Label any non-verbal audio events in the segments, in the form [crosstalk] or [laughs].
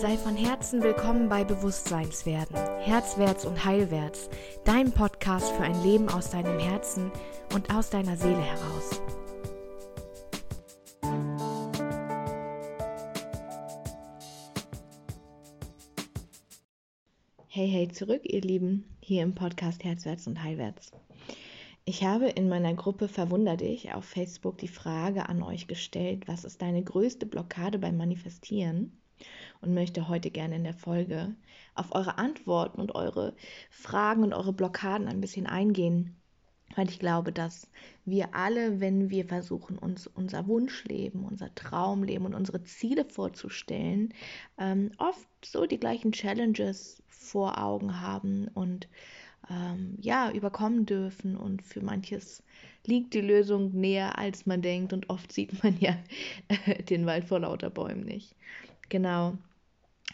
Sei von Herzen willkommen bei Bewusstseinswerden, Herzwärts und Heilwärts, dein Podcast für ein Leben aus deinem Herzen und aus deiner Seele heraus. Hey, hey, zurück, ihr Lieben, hier im Podcast Herzwärts und Heilwärts. Ich habe in meiner Gruppe Verwunder dich auf Facebook die Frage an euch gestellt, was ist deine größte Blockade beim Manifestieren? Und möchte heute gerne in der Folge auf eure Antworten und eure Fragen und eure Blockaden ein bisschen eingehen. Weil ich glaube, dass wir alle, wenn wir versuchen, uns unser Wunschleben, unser Traumleben und unsere Ziele vorzustellen, ähm, oft so die gleichen Challenges vor Augen haben und ähm, ja, überkommen dürfen. Und für manches liegt die Lösung näher, als man denkt. Und oft sieht man ja [laughs] den Wald vor lauter Bäumen nicht. Genau.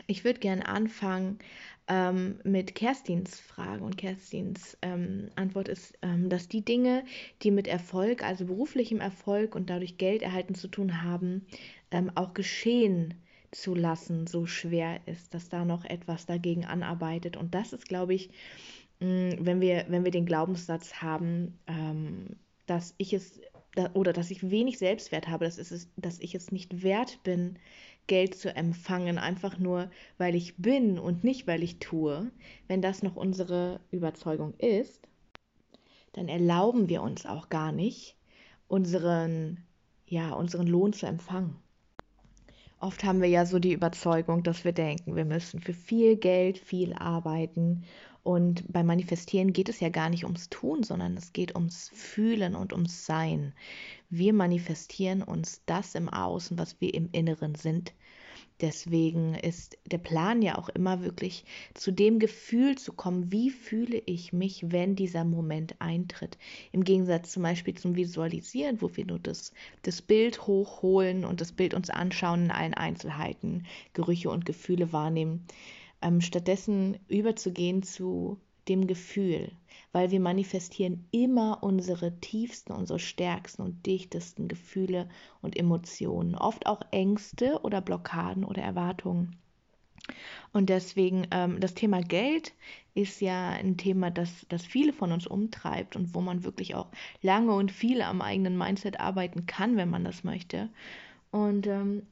Ich würde gerne anfangen ähm, mit Kerstins Frage. Und Kerstins ähm, Antwort ist, ähm, dass die Dinge, die mit Erfolg, also beruflichem Erfolg und dadurch Geld erhalten zu tun haben, ähm, auch geschehen zu lassen, so schwer ist, dass da noch etwas dagegen anarbeitet. Und das ist, glaube ich, Mm, wenn wir, wenn wir den Glaubenssatz haben, ähm, dass ich es oder dass ich wenig Selbstwert habe, dass, es, dass ich es nicht wert bin, Geld zu empfangen, einfach nur, weil ich bin und nicht, weil ich tue, wenn das noch unsere Überzeugung ist, dann erlauben wir uns auch gar nicht, unseren, ja, unseren Lohn zu empfangen. Oft haben wir ja so die Überzeugung, dass wir denken, wir müssen für viel Geld viel arbeiten und beim Manifestieren geht es ja gar nicht ums Tun, sondern es geht ums Fühlen und ums Sein. Wir manifestieren uns das im Außen, was wir im Inneren sind. Deswegen ist der Plan ja auch immer wirklich zu dem Gefühl zu kommen, wie fühle ich mich, wenn dieser Moment eintritt. Im Gegensatz zum Beispiel zum Visualisieren, wo wir nur das, das Bild hochholen und das Bild uns anschauen in allen Einzelheiten, Gerüche und Gefühle wahrnehmen ähm, stattdessen überzugehen zu dem Gefühl, weil wir manifestieren immer unsere tiefsten, unsere stärksten und dichtesten Gefühle und Emotionen, oft auch Ängste oder Blockaden oder Erwartungen. Und deswegen, ähm, das Thema Geld ist ja ein Thema, das, das viele von uns umtreibt und wo man wirklich auch lange und viel am eigenen Mindset arbeiten kann, wenn man das möchte. Und ähm,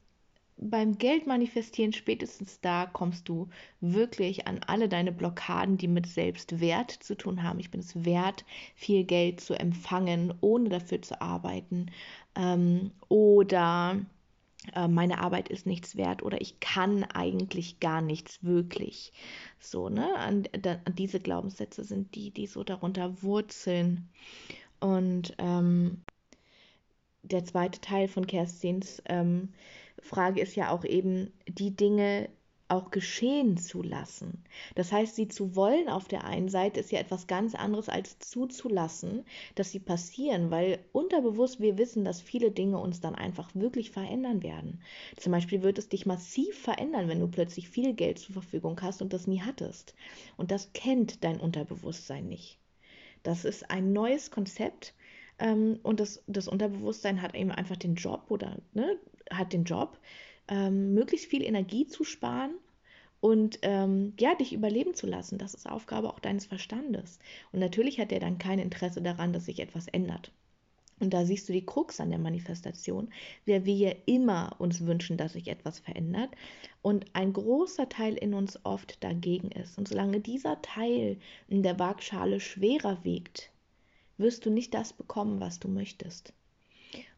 beim Geld manifestieren, spätestens da kommst du wirklich an alle deine Blockaden, die mit Selbstwert zu tun haben. Ich bin es wert, viel Geld zu empfangen, ohne dafür zu arbeiten. Ähm, oder äh, meine Arbeit ist nichts wert oder ich kann eigentlich gar nichts wirklich. So, ne? An, an diese Glaubenssätze sind die, die so darunter wurzeln. Und ähm, der zweite Teil von Kerstins ähm, Frage ist ja auch eben, die Dinge auch geschehen zu lassen. Das heißt, sie zu wollen auf der einen Seite ist ja etwas ganz anderes als zuzulassen, dass sie passieren, weil unterbewusst wir wissen, dass viele Dinge uns dann einfach wirklich verändern werden. Zum Beispiel wird es dich massiv verändern, wenn du plötzlich viel Geld zur Verfügung hast und das nie hattest. Und das kennt dein Unterbewusstsein nicht. Das ist ein neues Konzept, ähm, und das, das Unterbewusstsein hat eben einfach den Job oder ne, hat den Job, ähm, möglichst viel Energie zu sparen und ähm, ja, dich überleben zu lassen. Das ist Aufgabe auch deines Verstandes. Und natürlich hat er dann kein Interesse daran, dass sich etwas ändert. Und da siehst du die Krux an der Manifestation, wer wir immer uns wünschen, dass sich etwas verändert und ein großer Teil in uns oft dagegen ist. Und solange dieser Teil in der Waagschale schwerer wiegt, wirst du nicht das bekommen, was du möchtest.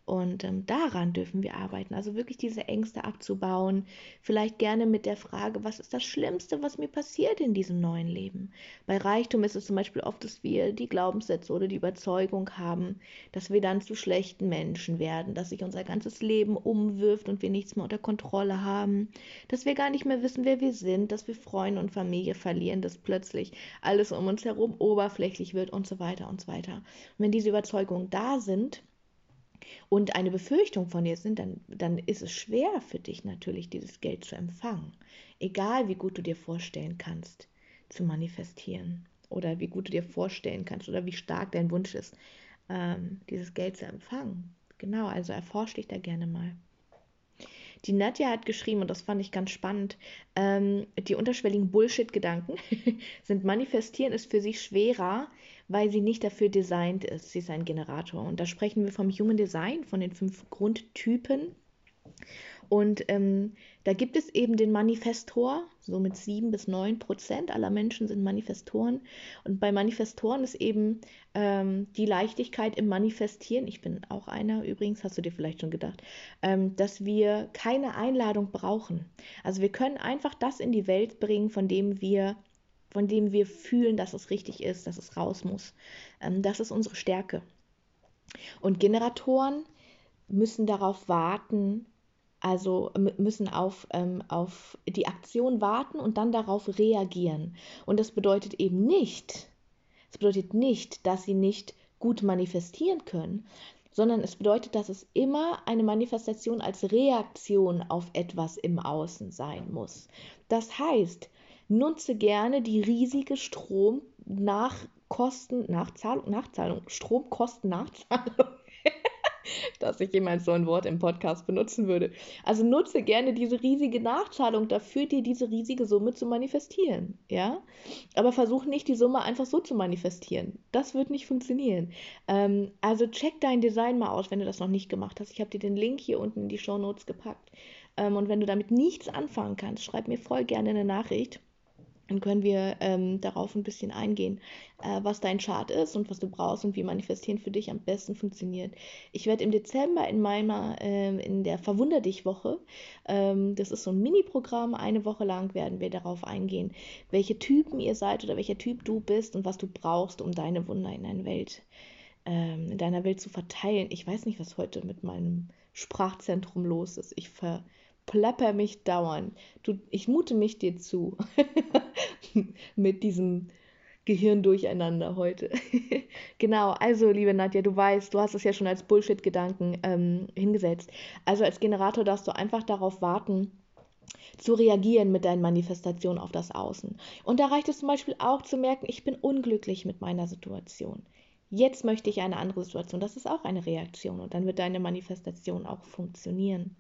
Und ähm, daran dürfen wir arbeiten. Also wirklich diese Ängste abzubauen. Vielleicht gerne mit der Frage, was ist das Schlimmste, was mir passiert in diesem neuen Leben? Bei Reichtum ist es zum Beispiel oft, dass wir die Glaubenssätze oder die Überzeugung haben, dass wir dann zu schlechten Menschen werden, dass sich unser ganzes Leben umwirft und wir nichts mehr unter Kontrolle haben, dass wir gar nicht mehr wissen, wer wir sind, dass wir Freunde und Familie verlieren, dass plötzlich alles um uns herum oberflächlich wird und so weiter und so weiter. Und wenn diese Überzeugungen da sind, und eine Befürchtung von dir sind, dann, dann ist es schwer für dich natürlich, dieses Geld zu empfangen. Egal wie gut du dir vorstellen kannst, zu manifestieren oder wie gut du dir vorstellen kannst oder wie stark dein Wunsch ist, ähm, dieses Geld zu empfangen. Genau, also erforsche dich da gerne mal. Die Nadja hat geschrieben, und das fand ich ganz spannend, ähm, die unterschwelligen Bullshit-Gedanken [laughs] sind manifestieren ist für sie schwerer, weil sie nicht dafür designt ist. Sie ist ein Generator. Und da sprechen wir vom Human Design, von den fünf Grundtypen. Und ähm, da gibt es eben den Manifestor, so mit sieben bis neun Prozent aller Menschen sind Manifestoren. Und bei Manifestoren ist eben ähm, die Leichtigkeit im Manifestieren, ich bin auch einer übrigens, hast du dir vielleicht schon gedacht, ähm, dass wir keine Einladung brauchen. Also wir können einfach das in die Welt bringen, von dem wir von dem wir fühlen, dass es richtig ist, dass es raus muss. Ähm, das ist unsere Stärke. Und Generatoren müssen darauf warten, also müssen auf, ähm, auf die Aktion warten und dann darauf reagieren. Und das bedeutet eben nicht, es bedeutet nicht, dass sie nicht gut manifestieren können, sondern es bedeutet, dass es immer eine Manifestation als Reaktion auf etwas im Außen sein muss. Das heißt, nutze gerne die riesige Stromnachkosten, Nachzahlung, Nachzahlung, Stromkosten-Nachzahlung [laughs] [laughs] dass ich jemals so ein Wort im Podcast benutzen würde. Also nutze gerne diese riesige Nachzahlung dafür, dir diese riesige Summe zu manifestieren. Ja? Aber versuch nicht, die Summe einfach so zu manifestieren. Das wird nicht funktionieren. Ähm, also check dein Design mal aus, wenn du das noch nicht gemacht hast. Ich habe dir den Link hier unten in die Show Notes gepackt. Ähm, und wenn du damit nichts anfangen kannst, schreib mir voll gerne eine Nachricht dann können wir ähm, darauf ein bisschen eingehen, äh, was dein Chart ist und was du brauchst und wie Manifestieren für dich am besten funktioniert. Ich werde im Dezember in meiner, äh, in der Verwunder dich Woche, ähm, das ist so ein Mini-Programm, eine Woche lang werden wir darauf eingehen, welche Typen ihr seid oder welcher Typ du bist und was du brauchst, um deine Wunder in deine Welt, ähm, in deiner Welt zu verteilen. Ich weiß nicht, was heute mit meinem Sprachzentrum los ist. Ich ver plapper mich dauernd. Du, ich mute mich dir zu [laughs] mit diesem Gehirn durcheinander heute. [laughs] genau, also liebe Nadja, du weißt, du hast es ja schon als Bullshit-Gedanken ähm, hingesetzt. Also als Generator darfst du einfach darauf warten, zu reagieren mit deinen Manifestationen auf das Außen. Und da reicht es zum Beispiel auch zu merken, ich bin unglücklich mit meiner Situation. Jetzt möchte ich eine andere Situation. Das ist auch eine Reaktion und dann wird deine Manifestation auch funktionieren.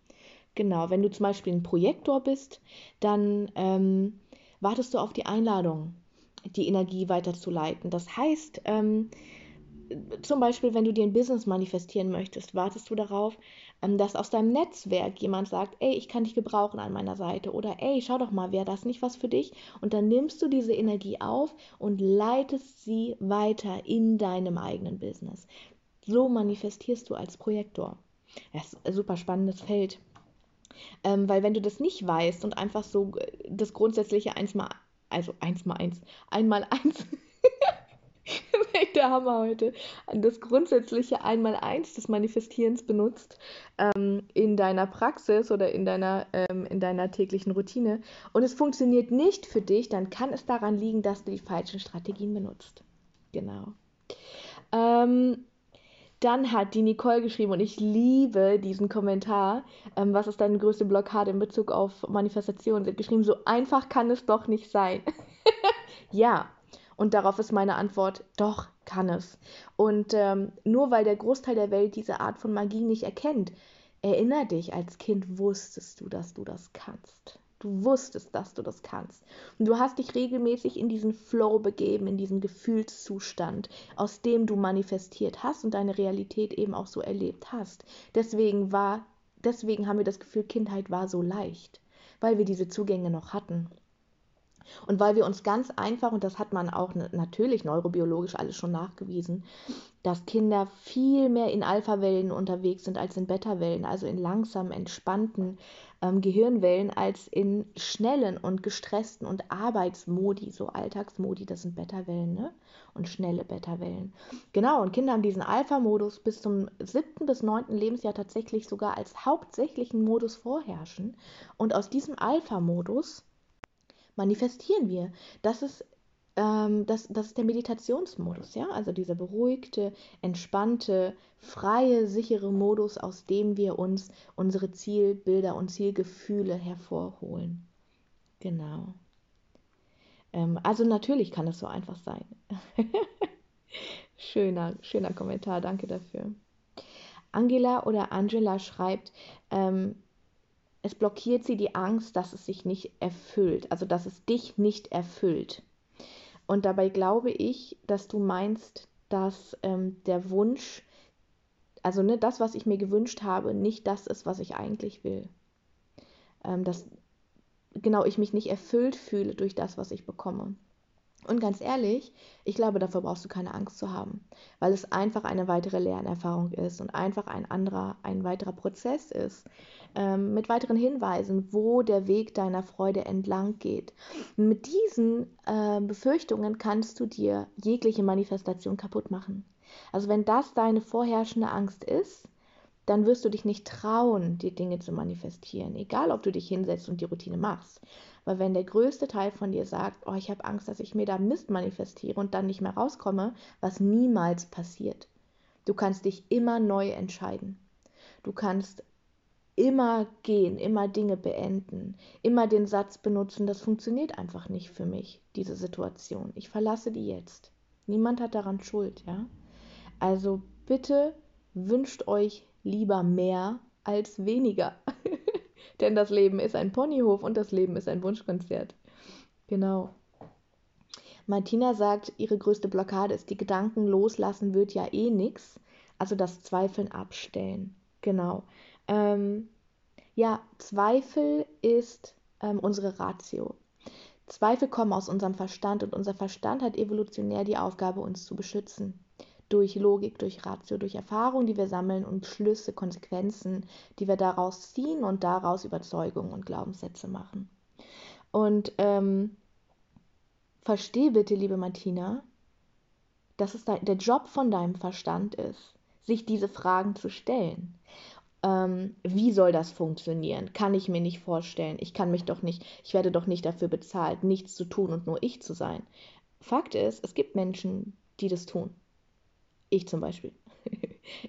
Genau, wenn du zum Beispiel ein Projektor bist, dann ähm, wartest du auf die Einladung, die Energie weiterzuleiten. Das heißt, ähm, zum Beispiel, wenn du dir ein Business manifestieren möchtest, wartest du darauf, ähm, dass aus deinem Netzwerk jemand sagt, ey, ich kann dich gebrauchen an meiner Seite oder ey, schau doch mal, wäre das nicht was für dich? Und dann nimmst du diese Energie auf und leitest sie weiter in deinem eigenen Business. So manifestierst du als Projektor. Das ist ein super spannendes Feld. Ähm, weil wenn du das nicht weißt und einfach so äh, das grundsätzliche eins mal, also eins mal eins, einmal eins, [laughs] der Hammer heute, das grundsätzliche einmal eins des Manifestierens benutzt ähm, in deiner Praxis oder in deiner, ähm, in deiner täglichen Routine und es funktioniert nicht für dich, dann kann es daran liegen, dass du die falschen Strategien benutzt. Genau. Ähm, dann hat die Nicole geschrieben, und ich liebe diesen Kommentar, ähm, was ist deine größte Blockade in Bezug auf Manifestation? Sie hat geschrieben, so einfach kann es doch nicht sein. [laughs] ja, und darauf ist meine Antwort, doch kann es. Und ähm, nur weil der Großteil der Welt diese Art von Magie nicht erkennt, erinner dich, als Kind wusstest du, dass du das kannst. Du wusstest, dass du das kannst. Und du hast dich regelmäßig in diesen Flow begeben, in diesen Gefühlszustand, aus dem du manifestiert hast und deine Realität eben auch so erlebt hast. Deswegen war, deswegen haben wir das Gefühl, Kindheit war so leicht, weil wir diese Zugänge noch hatten. Und weil wir uns ganz einfach, und das hat man auch natürlich neurobiologisch alles schon nachgewiesen, dass Kinder viel mehr in Alpha-Wellen unterwegs sind als in Beta-Wellen, also in langsam entspannten ähm, Gehirnwellen, als in schnellen und gestressten und Arbeitsmodi, so Alltagsmodi, das sind Beta-Wellen, ne? Und schnelle Beta-Wellen. Genau, und Kinder haben diesen Alpha-Modus bis zum siebten bis neunten Lebensjahr tatsächlich sogar als hauptsächlichen Modus vorherrschen. Und aus diesem Alpha-Modus manifestieren wir. Das ist, ähm, das, das ist der Meditationsmodus, ja, also dieser beruhigte, entspannte, freie, sichere Modus, aus dem wir uns unsere Zielbilder und Zielgefühle hervorholen. Genau. Ähm, also natürlich kann es so einfach sein. [laughs] schöner, schöner Kommentar, danke dafür. Angela oder Angela schreibt, ähm, es blockiert sie die Angst, dass es sich nicht erfüllt, also dass es dich nicht erfüllt. Und dabei glaube ich, dass du meinst, dass ähm, der Wunsch, also ne, das, was ich mir gewünscht habe, nicht das ist, was ich eigentlich will. Ähm, dass genau ich mich nicht erfüllt fühle durch das, was ich bekomme. Und ganz ehrlich, ich glaube, dafür brauchst du keine Angst zu haben, weil es einfach eine weitere Lernerfahrung ist und einfach ein anderer, ein weiterer Prozess ist, ähm, mit weiteren Hinweisen, wo der Weg deiner Freude entlang geht. mit diesen äh, Befürchtungen kannst du dir jegliche Manifestation kaputt machen. Also wenn das deine vorherrschende Angst ist, dann wirst du dich nicht trauen, die Dinge zu manifestieren, egal ob du dich hinsetzt und die Routine machst. Weil wenn der größte Teil von dir sagt, oh, ich habe Angst, dass ich mir da Mist manifestiere und dann nicht mehr rauskomme, was niemals passiert. Du kannst dich immer neu entscheiden. Du kannst immer gehen, immer Dinge beenden, immer den Satz benutzen, das funktioniert einfach nicht für mich, diese Situation. Ich verlasse die jetzt. Niemand hat daran Schuld, ja? Also bitte wünscht euch lieber mehr als weniger. [laughs] Denn das Leben ist ein Ponyhof und das Leben ist ein Wunschkonzert. Genau. Martina sagt, ihre größte Blockade ist, die Gedanken loslassen wird ja eh nichts. Also das Zweifeln abstellen. Genau. Ähm, ja, Zweifel ist ähm, unsere Ratio. Zweifel kommen aus unserem Verstand und unser Verstand hat evolutionär die Aufgabe, uns zu beschützen. Durch Logik, durch Ratio, durch Erfahrung, die wir sammeln und Schlüsse, Konsequenzen, die wir daraus ziehen und daraus Überzeugungen und Glaubenssätze machen. Und ähm, versteh bitte, liebe Martina, dass es der Job von deinem Verstand ist, sich diese Fragen zu stellen ähm, wie soll das funktionieren? Kann ich mir nicht vorstellen. Ich kann mich doch nicht, ich werde doch nicht dafür bezahlt, nichts zu tun und nur ich zu sein. Fakt ist, es gibt Menschen, die das tun. Ich zum Beispiel. [laughs]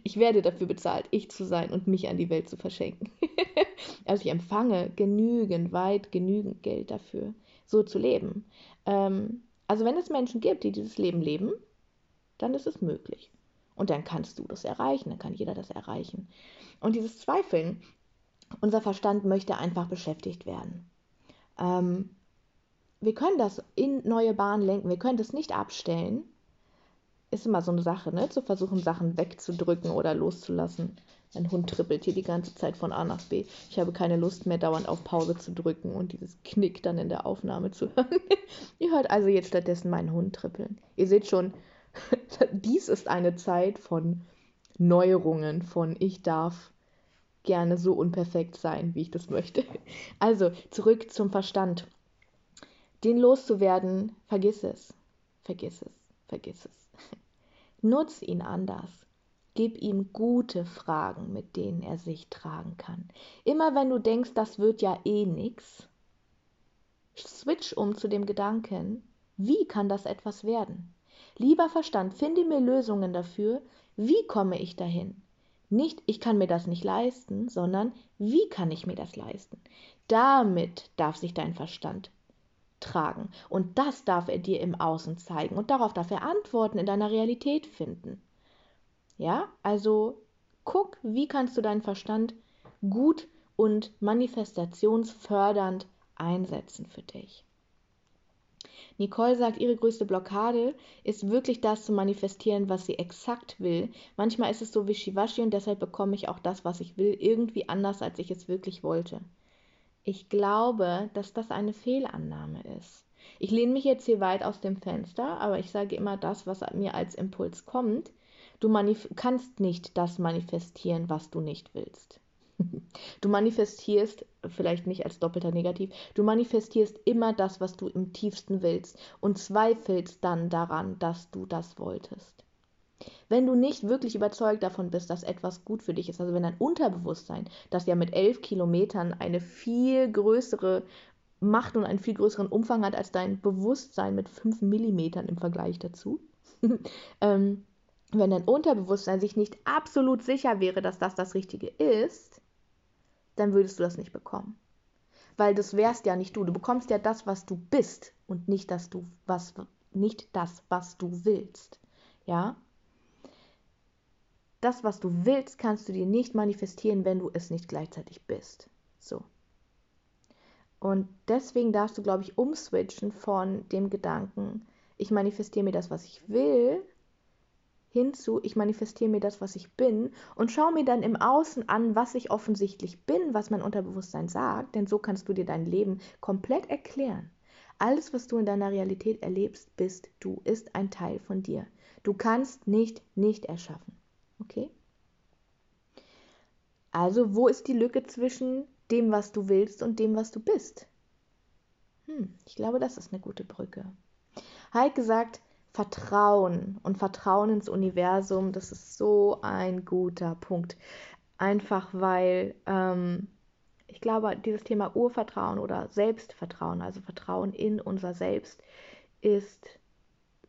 Ich werde dafür bezahlt, ich zu sein und mich an die Welt zu verschenken. [laughs] Also ich empfange genügend, weit genügend Geld dafür, so zu leben. Ähm, also wenn es Menschen gibt, die dieses Leben leben, dann ist es möglich. Und dann kannst du das erreichen, dann kann jeder das erreichen. Und dieses Zweifeln, unser Verstand möchte einfach beschäftigt werden. Ähm, wir können das in neue Bahnen lenken, wir können das nicht abstellen. Ist immer so eine Sache, ne? zu versuchen, Sachen wegzudrücken oder loszulassen. Mein Hund trippelt hier die ganze Zeit von A nach B. Ich habe keine Lust mehr, dauernd auf Pause zu drücken und dieses Knick dann in der Aufnahme zu [laughs] hören. Ihr hört also jetzt stattdessen meinen Hund trippeln. Ihr seht schon, [laughs] dies ist eine Zeit von Neuerungen, von ich darf gerne so unperfekt sein, wie ich das möchte. Also zurück zum Verstand. Den loszuwerden, vergiss es, vergiss es, vergiss es. Nutz ihn anders. Gib ihm gute Fragen, mit denen er sich tragen kann. Immer wenn du denkst, das wird ja eh nix, switch um zu dem Gedanken, wie kann das etwas werden? Lieber Verstand, finde mir Lösungen dafür. Wie komme ich dahin? Nicht, ich kann mir das nicht leisten, sondern wie kann ich mir das leisten? Damit darf sich dein Verstand tragen. Und das darf er dir im Außen zeigen. Und darauf darf er Antworten in deiner Realität finden. Ja, also guck, wie kannst du deinen Verstand gut und manifestationsfördernd einsetzen für dich. Nicole sagt, ihre größte Blockade ist wirklich das zu manifestieren, was sie exakt will. Manchmal ist es so wischiwaschi und deshalb bekomme ich auch das, was ich will, irgendwie anders, als ich es wirklich wollte. Ich glaube, dass das eine Fehlannahme ist. Ich lehne mich jetzt hier weit aus dem Fenster, aber ich sage immer das, was mir als Impuls kommt. Du kannst nicht das manifestieren, was du nicht willst. [laughs] Du manifestierst, vielleicht nicht als doppelter Negativ, du manifestierst immer das, was du im tiefsten willst und zweifelst dann daran, dass du das wolltest. Wenn du nicht wirklich überzeugt davon bist, dass etwas gut für dich ist, also wenn dein Unterbewusstsein, das ja mit elf Kilometern eine viel größere Macht und einen viel größeren Umfang hat als dein Bewusstsein mit fünf Millimetern im Vergleich dazu, [laughs] ähm, wenn dein Unterbewusstsein sich nicht absolut sicher wäre, dass das das Richtige ist, dann würdest du das nicht bekommen. Weil das wärst ja nicht du. Du bekommst ja das, was du bist und nicht das, du, was, nicht das, was du willst. Ja? Das, was du willst, kannst du dir nicht manifestieren, wenn du es nicht gleichzeitig bist. So, Und deswegen darfst du, glaube ich, umswitchen von dem Gedanken, ich manifestiere mir das, was ich will, hinzu, ich manifestiere mir das, was ich bin und schaue mir dann im Außen an, was ich offensichtlich bin, was mein Unterbewusstsein sagt, denn so kannst du dir dein Leben komplett erklären. Alles, was du in deiner Realität erlebst, bist du, ist ein Teil von dir. Du kannst nicht nicht erschaffen. Okay? Also, wo ist die Lücke zwischen dem, was du willst und dem, was du bist? Hm, ich glaube, das ist eine gute Brücke. Heike sagt, Vertrauen und Vertrauen ins Universum, das ist so ein guter Punkt. Einfach weil ähm, ich glaube, dieses Thema Urvertrauen oder Selbstvertrauen, also Vertrauen in unser Selbst, ist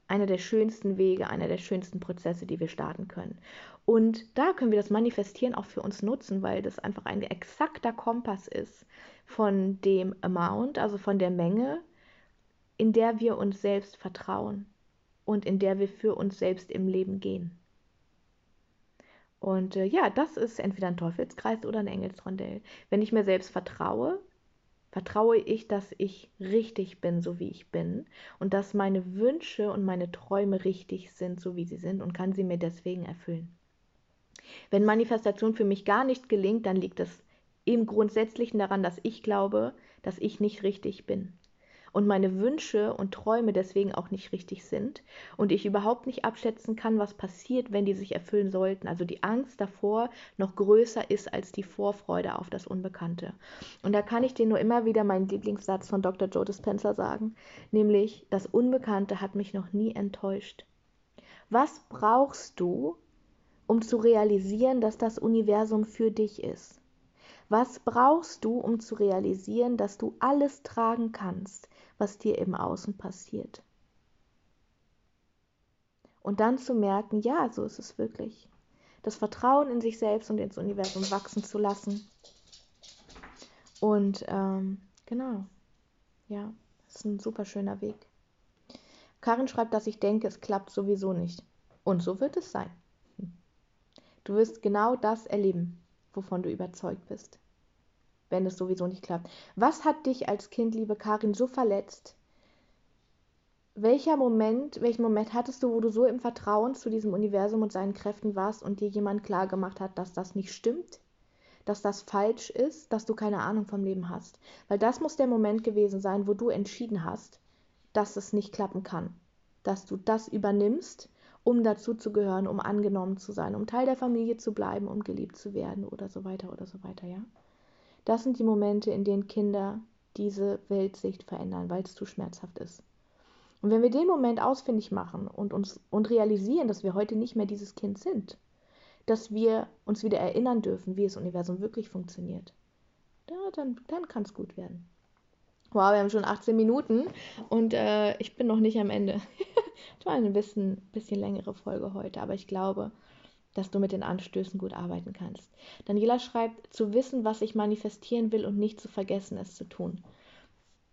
einer der schönsten Wege, einer der schönsten Prozesse, die wir starten können. Und da können wir das Manifestieren auch für uns nutzen, weil das einfach ein exakter Kompass ist von dem Amount, also von der Menge, in der wir uns selbst vertrauen und in der wir für uns selbst im Leben gehen. Und äh, ja, das ist entweder ein Teufelskreis oder ein Engelsrondell. Wenn ich mir selbst vertraue, vertraue ich, dass ich richtig bin, so wie ich bin und dass meine Wünsche und meine Träume richtig sind, so wie sie sind und kann sie mir deswegen erfüllen. Wenn Manifestation für mich gar nicht gelingt, dann liegt es im Grundsätzlichen daran, dass ich glaube, dass ich nicht richtig bin und meine Wünsche und Träume deswegen auch nicht richtig sind und ich überhaupt nicht abschätzen kann, was passiert, wenn die sich erfüllen sollten. Also die Angst davor noch größer ist als die Vorfreude auf das Unbekannte. Und da kann ich dir nur immer wieder meinen Lieblingssatz von Dr. Joe Dispenza sagen, nämlich das Unbekannte hat mich noch nie enttäuscht. Was brauchst du, um zu realisieren, dass das Universum für dich ist? Was brauchst du, um zu realisieren, dass du alles tragen kannst, was dir im Außen passiert. Und dann zu merken, ja, so ist es wirklich. Das Vertrauen in sich selbst und ins Universum wachsen zu lassen. Und ähm, genau, ja, das ist ein super schöner Weg. Karin schreibt, dass ich denke, es klappt sowieso nicht. Und so wird es sein. Du wirst genau das erleben, wovon du überzeugt bist wenn es sowieso nicht klappt. Was hat dich als Kind, liebe Karin, so verletzt? Welcher Moment, welchen Moment hattest du, wo du so im Vertrauen zu diesem Universum und seinen Kräften warst und dir jemand klar gemacht hat, dass das nicht stimmt, dass das falsch ist, dass du keine Ahnung vom Leben hast? Weil das muss der Moment gewesen sein, wo du entschieden hast, dass es nicht klappen kann, dass du das übernimmst, um dazu zu gehören, um angenommen zu sein, um Teil der Familie zu bleiben, um geliebt zu werden oder so weiter oder so weiter, ja? Das sind die Momente, in denen Kinder diese Weltsicht verändern, weil es zu schmerzhaft ist. Und wenn wir den Moment ausfindig machen und uns und realisieren, dass wir heute nicht mehr dieses Kind sind, dass wir uns wieder erinnern dürfen, wie das Universum wirklich funktioniert, ja, dann, dann kann es gut werden. Wow, wir haben schon 18 Minuten und äh, ich bin noch nicht am Ende. [laughs] Es war eine bisschen, bisschen längere Folge heute, aber ich glaube, dass du mit den Anstößen gut arbeiten kannst. Daniela schreibt, zu wissen, was ich manifestieren will und nicht zu vergessen, es zu tun.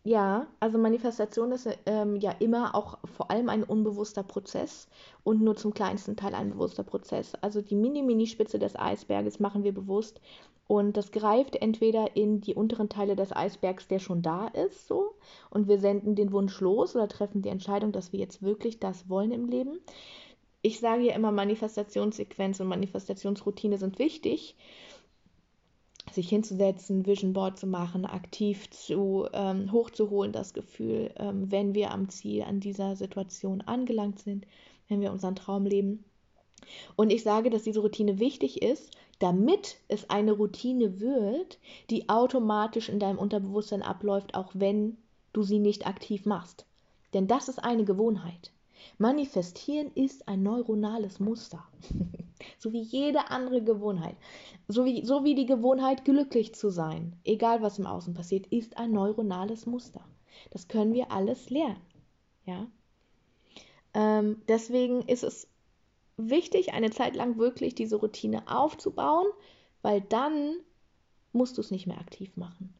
Ja, also Manifestation ist ähm, ja immer auch vor allem ein unbewusster Prozess und nur zum kleinsten Teil ein bewusster Prozess. Also die Mini-Mini-Spitze des Eisberges machen wir bewusst und das greift entweder in die unteren Teile des Eisbergs, der schon da ist, so und wir senden den Wunsch los oder treffen die Entscheidung, dass wir jetzt wirklich das wollen im Leben ich sage ja immer, Manifestationssequenz und Manifestationsroutine sind wichtig. Sich hinzusetzen, Vision Board zu machen, aktiv zu ähm, hochzuholen, das Gefühl, ähm, wenn wir am Ziel an dieser Situation angelangt sind, wenn wir unseren Traum leben. Und ich sage, dass diese Routine wichtig ist, damit es eine Routine wird, die automatisch in deinem Unterbewusstsein abläuft, auch wenn du sie nicht aktiv machst. Denn das ist eine Gewohnheit. Manifestieren ist ein neuronales Muster. [laughs] so wie jede andere Gewohnheit. So wie, so wie die Gewohnheit, glücklich zu sein, egal was im Außen passiert, ist ein neuronales Muster. Das können wir alles lernen. Ja? Ähm, deswegen ist es wichtig, eine Zeit lang wirklich diese Routine aufzubauen, weil dann musst du es nicht mehr aktiv machen.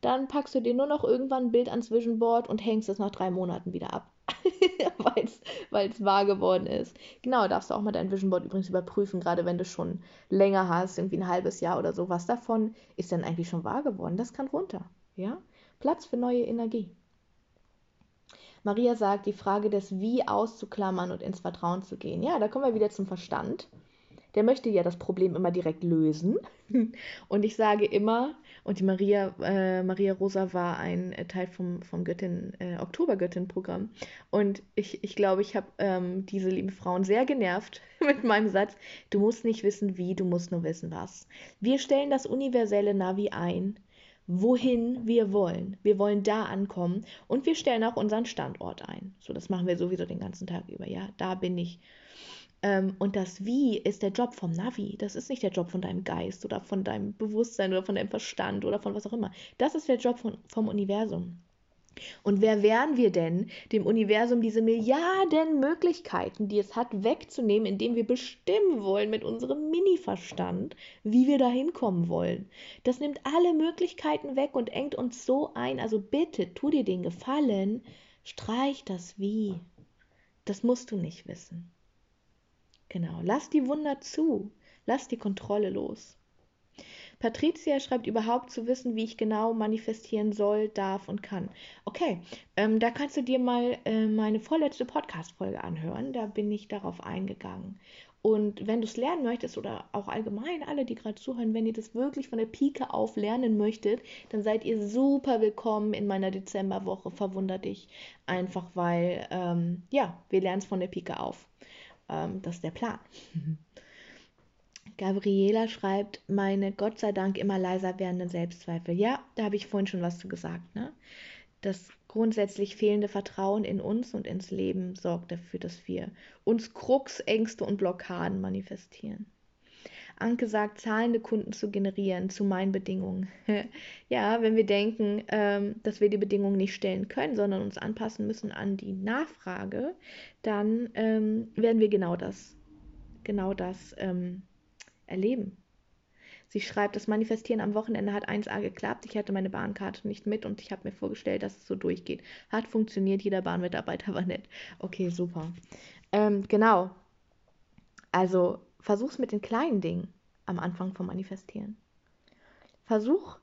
Dann packst du dir nur noch irgendwann ein Bild ans Vision Board und hängst es nach drei Monaten wieder ab. [laughs] weil es wahr geworden ist. Genau, darfst du auch mal dein Vision Board übrigens überprüfen, gerade wenn du schon länger hast, irgendwie ein halbes Jahr oder so. Was davon ist denn eigentlich schon wahr geworden? Das kann runter. Ja? Platz für neue Energie. Maria sagt, die Frage des Wie auszuklammern und ins Vertrauen zu gehen. Ja, da kommen wir wieder zum Verstand. Der möchte ja das Problem immer direkt lösen. [laughs] Und ich sage immer, und die Maria, äh, Maria Rosa war ein äh, Teil vom, vom Göttin, äh, Oktobergöttin-Programm. Und ich, ich glaube, ich habe ähm, diese lieben Frauen sehr genervt [laughs] mit meinem Satz, du musst nicht wissen wie, du musst nur wissen was. Wir stellen das universelle Navi ein, wohin wir wollen. Wir wollen da ankommen und wir stellen auch unseren Standort ein. So, das machen wir sowieso den ganzen Tag über. Ja, da bin ich. Ähm, und das Wie ist der Job vom Navi. Das ist nicht der Job von deinem Geist oder von deinem Bewusstsein oder von deinem Verstand oder von was auch immer. Das ist der Job von, vom Universum. Und wer wären wir denn, dem Universum diese Milliarden Möglichkeiten, die es hat, wegzunehmen, indem wir bestimmen wollen mit unserem Mini-Verstand, wie wir da hinkommen wollen? Das nimmt alle Möglichkeiten weg und engt uns so ein. Also bitte, tu dir den Gefallen, streich das Wie. Das musst du nicht wissen. Genau, lass die Wunder zu, lass die Kontrolle los. Patricia schreibt überhaupt zu wissen, wie ich genau manifestieren soll, darf und kann. Okay, ähm, da kannst du dir mal äh, meine vorletzte Podcast-Folge anhören. Da bin ich darauf eingegangen. Und wenn du es lernen möchtest oder auch allgemein alle, die gerade zuhören, wenn ihr das wirklich von der Pike auf lernen möchtet, dann seid ihr super willkommen in meiner Dezemberwoche. Verwundert dich einfach, weil ähm, ja, wir lernen es von der Pike auf. Ähm, das ist der Plan. Gabriela schreibt, meine Gott sei Dank immer leiser werdenden Selbstzweifel. Ja, da habe ich vorhin schon was zu gesagt. Ne? Das grundsätzlich fehlende Vertrauen in uns und ins Leben sorgt dafür, dass wir uns Krux, Ängste und Blockaden manifestieren. Anke sagt, zahlende Kunden zu generieren zu meinen Bedingungen. [laughs] ja, wenn wir denken, ähm, dass wir die Bedingungen nicht stellen können, sondern uns anpassen müssen an die Nachfrage, dann ähm, werden wir genau das, genau das ähm, erleben. Sie schreibt, das Manifestieren am Wochenende hat 1a geklappt. Ich hatte meine Bahnkarte nicht mit und ich habe mir vorgestellt, dass es so durchgeht. Hat funktioniert, jeder Bahnmitarbeiter [laughs] war nett. Okay, super. Ähm, genau. Also versuch's mit den kleinen Dingen am Anfang vom Manifestieren. Versuch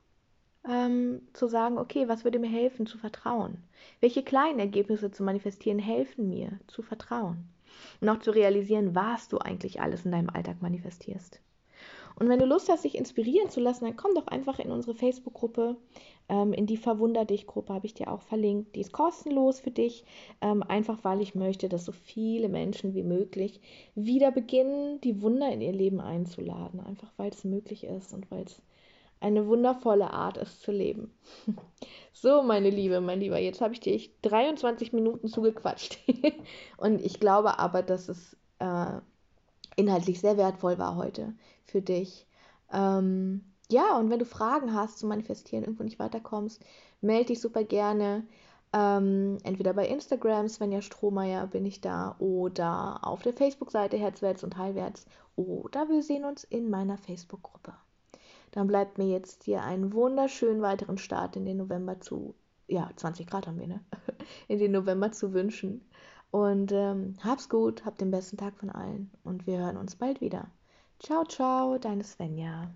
ähm, zu sagen, okay, was würde mir helfen zu vertrauen? Welche kleinen Ergebnisse zu manifestieren helfen mir zu vertrauen? Und auch zu realisieren, was du eigentlich alles in deinem Alltag manifestierst. Und wenn du Lust hast, dich inspirieren zu lassen, dann komm doch einfach in unsere Facebook-Gruppe, ähm, in die Verwunder dich-Gruppe habe ich dir auch verlinkt. Die ist kostenlos für dich, ähm, einfach weil ich möchte, dass so viele Menschen wie möglich wieder beginnen, die Wunder in ihr Leben einzuladen. Einfach weil es möglich ist und weil es eine wundervolle Art ist zu leben. [laughs] So, meine Liebe, mein Lieber, jetzt habe ich dir 23 Minuten zugequatscht. [laughs] und ich glaube aber, dass es äh, inhaltlich sehr wertvoll war heute für dich. Ähm, ja, und wenn du Fragen hast zu manifestieren, irgendwo nicht weiterkommst, melde dich super gerne. Ähm, entweder bei Instagram, Svenja Strohmeier bin ich da, oder auf der Facebook-Seite Herzwärts und Heilwärts, oder wir sehen uns in meiner Facebook-Gruppe. Dann bleibt mir jetzt hier einen wunderschönen weiteren Start in den November zu, ja, 20 Grad haben wir, ne? [laughs] In den November zu wünschen. Und ähm, hab's gut, hab den besten Tag von allen und wir hören uns bald wieder. Ciao, ciao, deine Svenja.